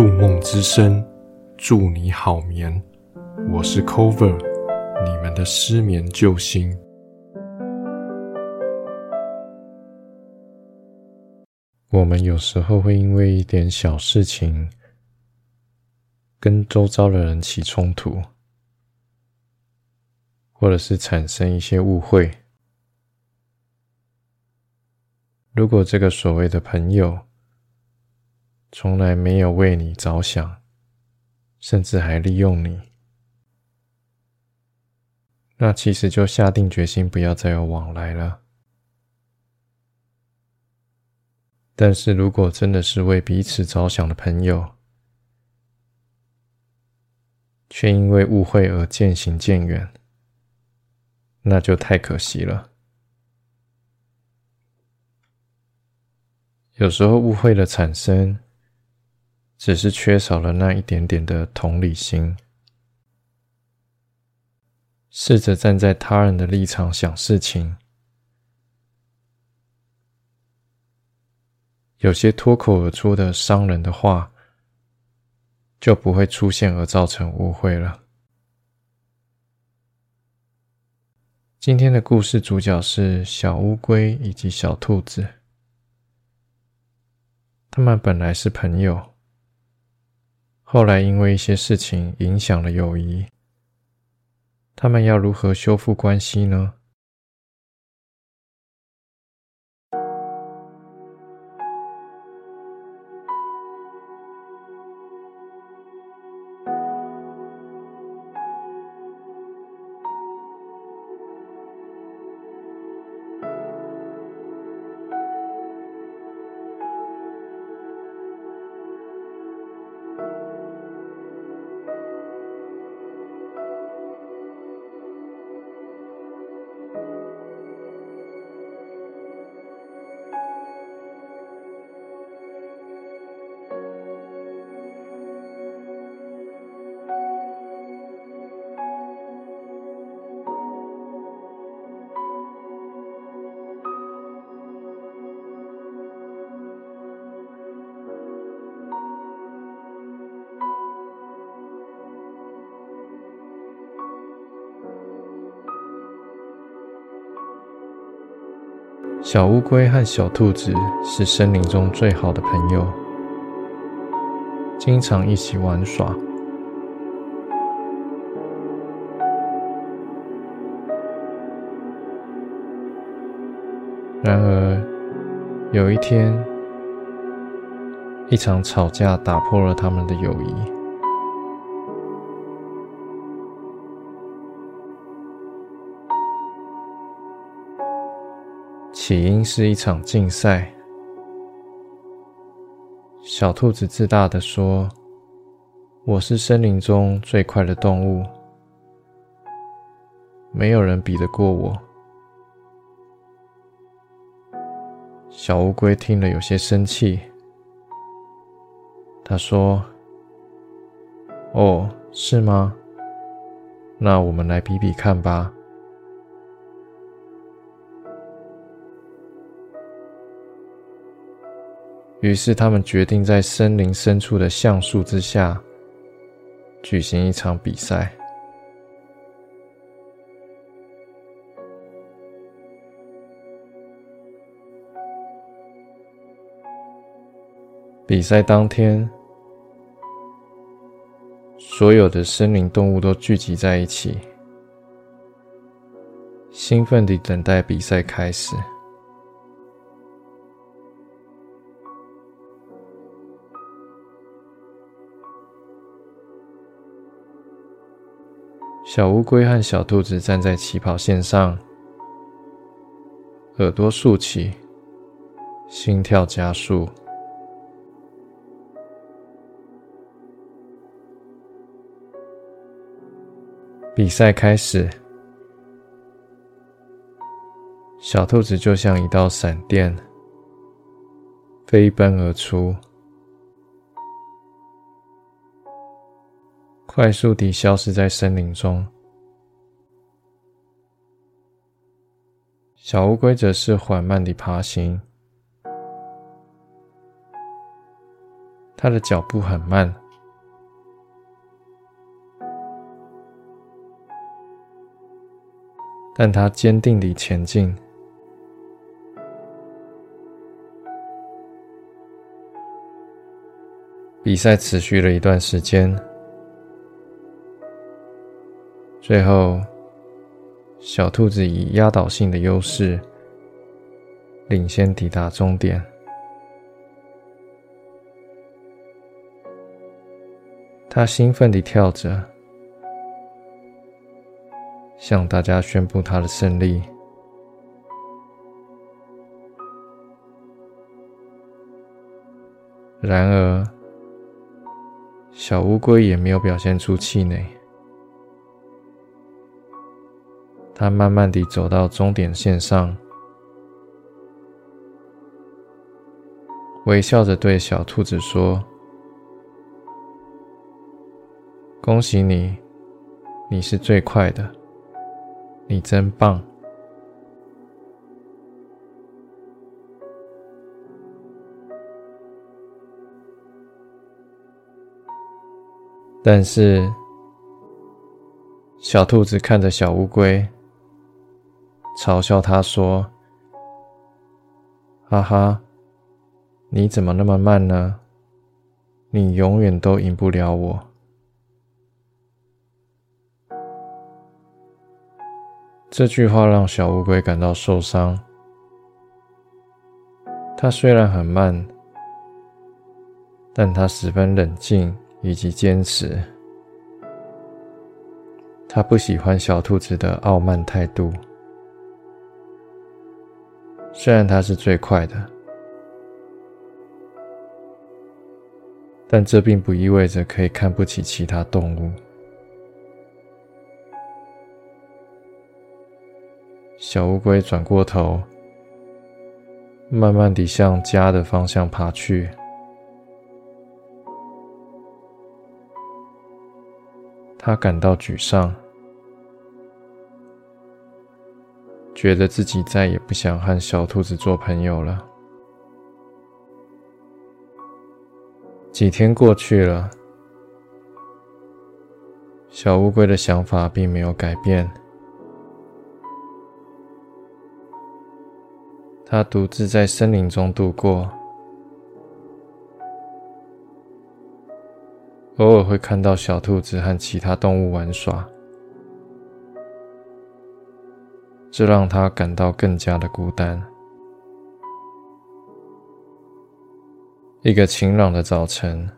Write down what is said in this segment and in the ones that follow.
入梦之声，祝你好眠。我是 Cover，你们的失眠救星。我们有时候会因为一点小事情，跟周遭的人起冲突，或者是产生一些误会。如果这个所谓的朋友，从来没有为你着想，甚至还利用你，那其实就下定决心不要再有往来了。但是如果真的是为彼此着想的朋友，却因为误会而渐行渐远，那就太可惜了。有时候误会的产生。只是缺少了那一点点的同理心，试着站在他人的立场想事情，有些脱口而出的伤人的话，就不会出现而造成误会了。今天的故事主角是小乌龟以及小兔子，他们本来是朋友。后来因为一些事情影响了友谊，他们要如何修复关系呢？小乌龟和小兔子是森林中最好的朋友，经常一起玩耍。然而，有一天，一场吵架打破了他们的友谊。起因是一场竞赛。小兔子自大的说：“我是森林中最快的动物，没有人比得过我。”小乌龟听了有些生气，他说：“哦，是吗？那我们来比比看吧。”于是，他们决定在森林深处的橡树之下举行一场比赛。比赛当天，所有的森林动物都聚集在一起，兴奋地等待比赛开始。小乌龟和小兔子站在起跑线上，耳朵竖起，心跳加速。比赛开始，小兔子就像一道闪电，飞奔而出。快速地消失在森林中。小乌龟则是缓慢地爬行，他的脚步很慢，但他坚定地前进。比赛持续了一段时间，最后，小兔子以压倒性的优势领先抵达终点。他兴奋地跳着，向大家宣布他的胜利。然而，小乌龟也没有表现出气馁。他慢慢地走到终点线上，微笑着对小兔子说。恭喜你，你是最快的，你真棒。但是，小兔子看着小乌龟，嘲笑他说：“哈哈，你怎么那么慢呢？你永远都赢不了我。”这句话让小乌龟感到受伤。它虽然很慢，但它十分冷静以及坚持。它不喜欢小兔子的傲慢态度。虽然它是最快的，但这并不意味着可以看不起其他动物。小乌龟转过头，慢慢地向家的方向爬去。他感到沮丧，觉得自己再也不想和小兔子做朋友了。几天过去了，小乌龟的想法并没有改变。他独自在森林中度过，偶尔会看到小兔子和其他动物玩耍，这让他感到更加的孤单。一个晴朗的早晨，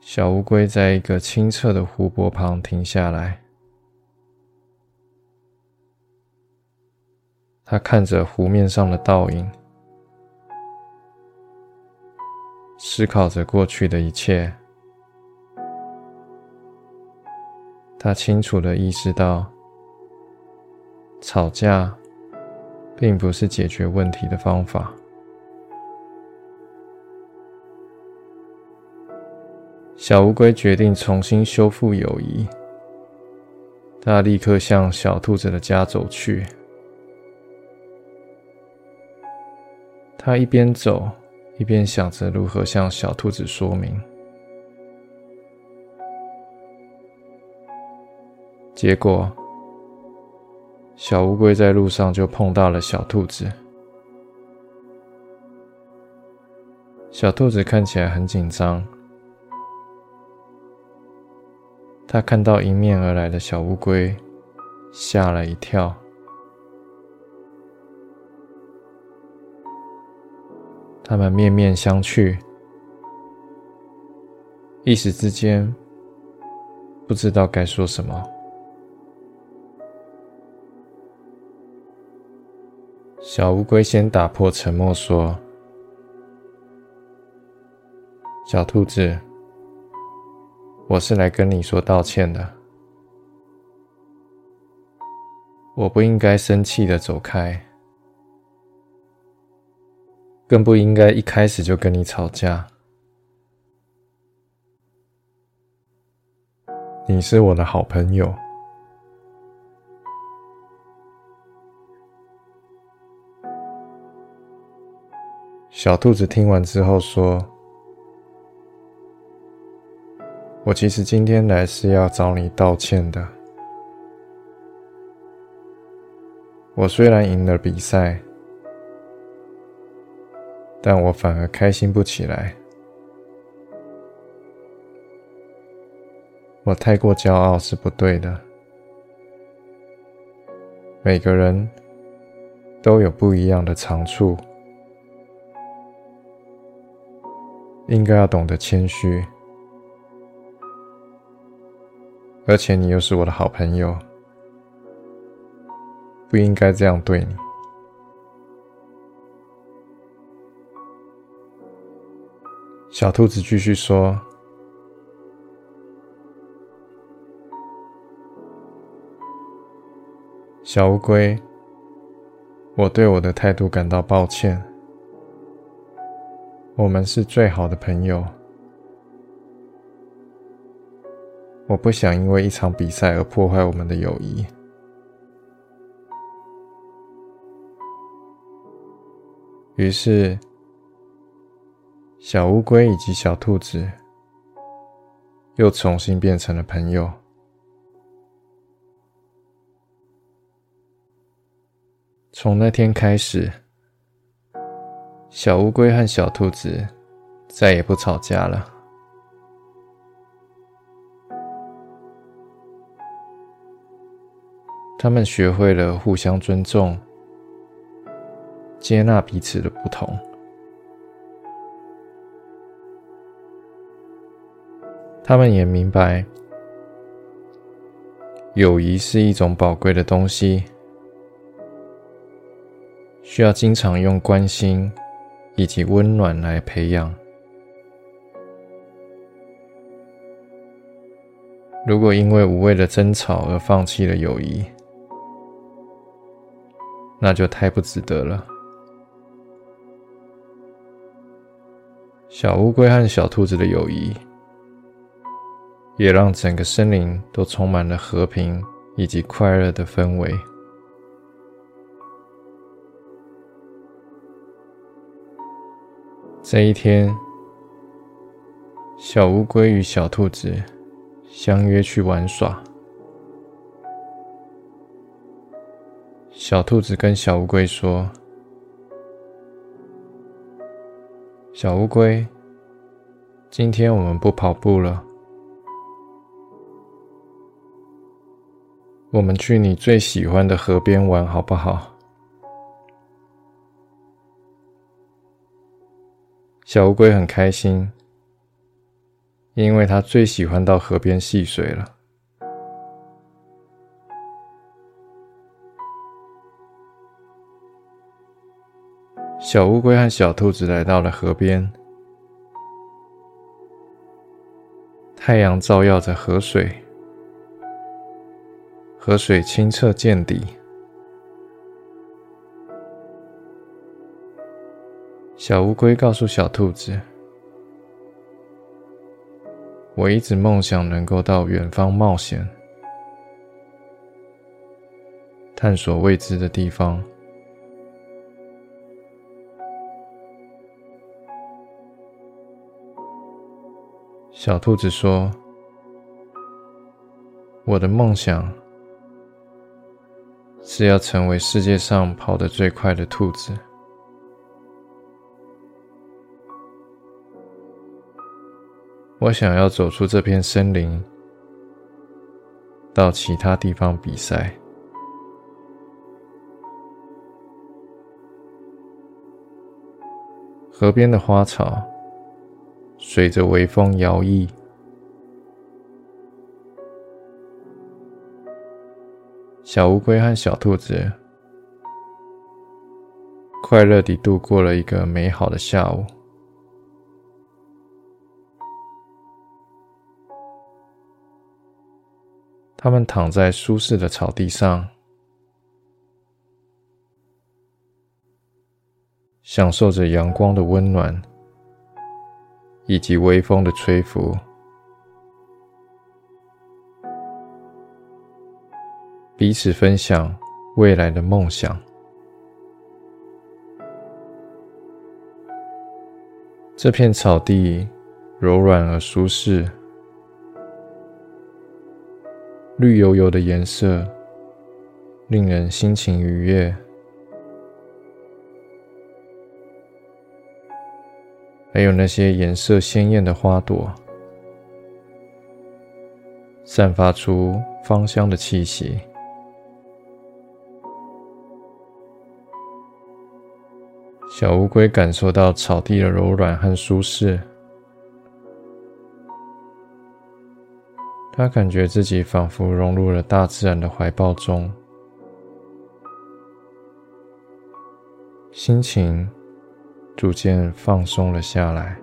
小乌龟在一个清澈的湖泊旁停下来。他看着湖面上的倒影，思考着过去的一切。他清楚的意识到，吵架并不是解决问题的方法。小乌龟决定重新修复友谊。他立刻向小兔子的家走去。他一边走，一边想着如何向小兔子说明。结果，小乌龟在路上就碰到了小兔子。小兔子看起来很紧张，它看到迎面而来的小乌龟，吓了一跳。他们面面相觑，一时之间不知道该说什么。小乌龟先打破沉默说：“小兔子，我是来跟你说道歉的。我不应该生气的走开。”更不应该一开始就跟你吵架。你是我的好朋友。小兔子听完之后说：“我其实今天来是要找你道歉的。我虽然赢了比赛，但我反而开心不起来。我太过骄傲是不对的。每个人都有不一样的长处。”应该要懂得谦虚，而且你又是我的好朋友，不应该这样对你。小兔子继续说：“小乌龟，我对我的态度感到抱歉。”我们是最好的朋友，我不想因为一场比赛而破坏我们的友谊。于是，小乌龟以及小兔子又重新变成了朋友。从那天开始。小乌龟和小兔子再也不吵架了。他们学会了互相尊重，接纳彼此的不同。他们也明白，友谊是一种宝贵的东西，需要经常用关心。以及温暖来培养。如果因为无谓的争吵而放弃了友谊，那就太不值得了。小乌龟和小兔子的友谊，也让整个森林都充满了和平以及快乐的氛围。这一天，小乌龟与小兔子相约去玩耍。小兔子跟小乌龟说：“小乌龟，今天我们不跑步了，我们去你最喜欢的河边玩，好不好？”小乌龟很开心，因为它最喜欢到河边戏水了。小乌龟和小兔子来到了河边，太阳照耀着河水，河水清澈见底。小乌龟告诉小兔子：“我一直梦想能够到远方冒险，探索未知的地方。”小兔子说：“我的梦想是要成为世界上跑得最快的兔子。”我想要走出这片森林，到其他地方比赛。河边的花草随着微风摇曳，小乌龟和小兔子快乐地度过了一个美好的下午。他们躺在舒适的草地上，享受着阳光的温暖以及微风的吹拂，彼此分享未来的梦想。这片草地柔软而舒适，绿油油的颜色令人心情愉悦。还有那些颜色鲜艳的花朵，散发出芳香的气息。小乌龟感受到草地的柔软和舒适，他感觉自己仿佛融入了大自然的怀抱中，心情。逐渐放松了下来。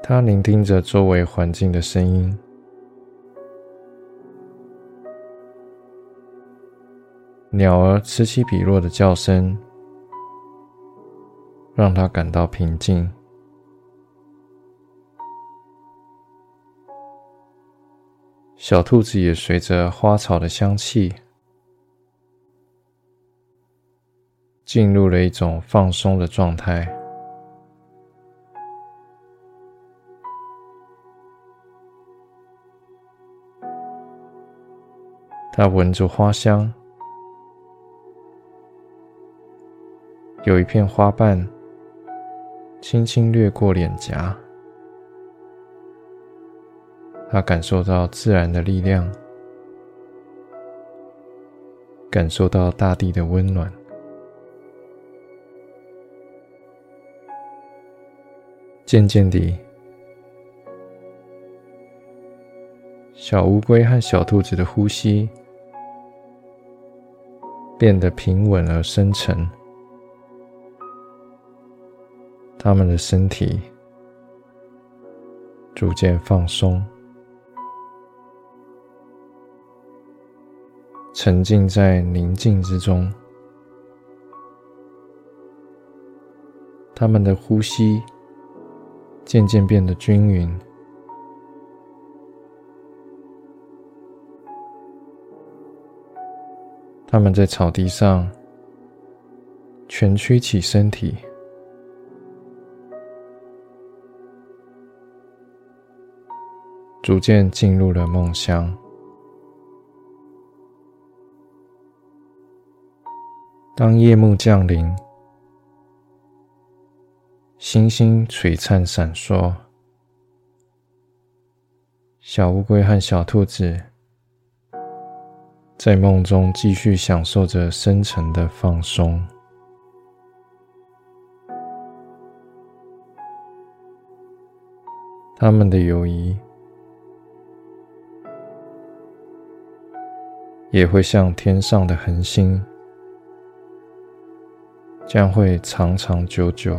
他聆听着周围环境的声音，鸟儿此起彼落的叫声，让他感到平静。小兔子也随着花草的香气，进入了一种放松的状态。它闻着花香，有一片花瓣轻轻掠过脸颊。他感受到自然的力量，感受到大地的温暖。渐渐地，小乌龟和小兔子的呼吸变得平稳而深沉，他们的身体逐渐放松。沉浸在宁静之中，他们的呼吸渐渐变得均匀。他们在草地上蜷曲起身体，逐渐进入了梦乡。当夜幕降临，星星璀璨闪烁，小乌龟和小兔子在梦中继续享受着深沉的放松。他们的友谊也会像天上的恒星。将会长长久久。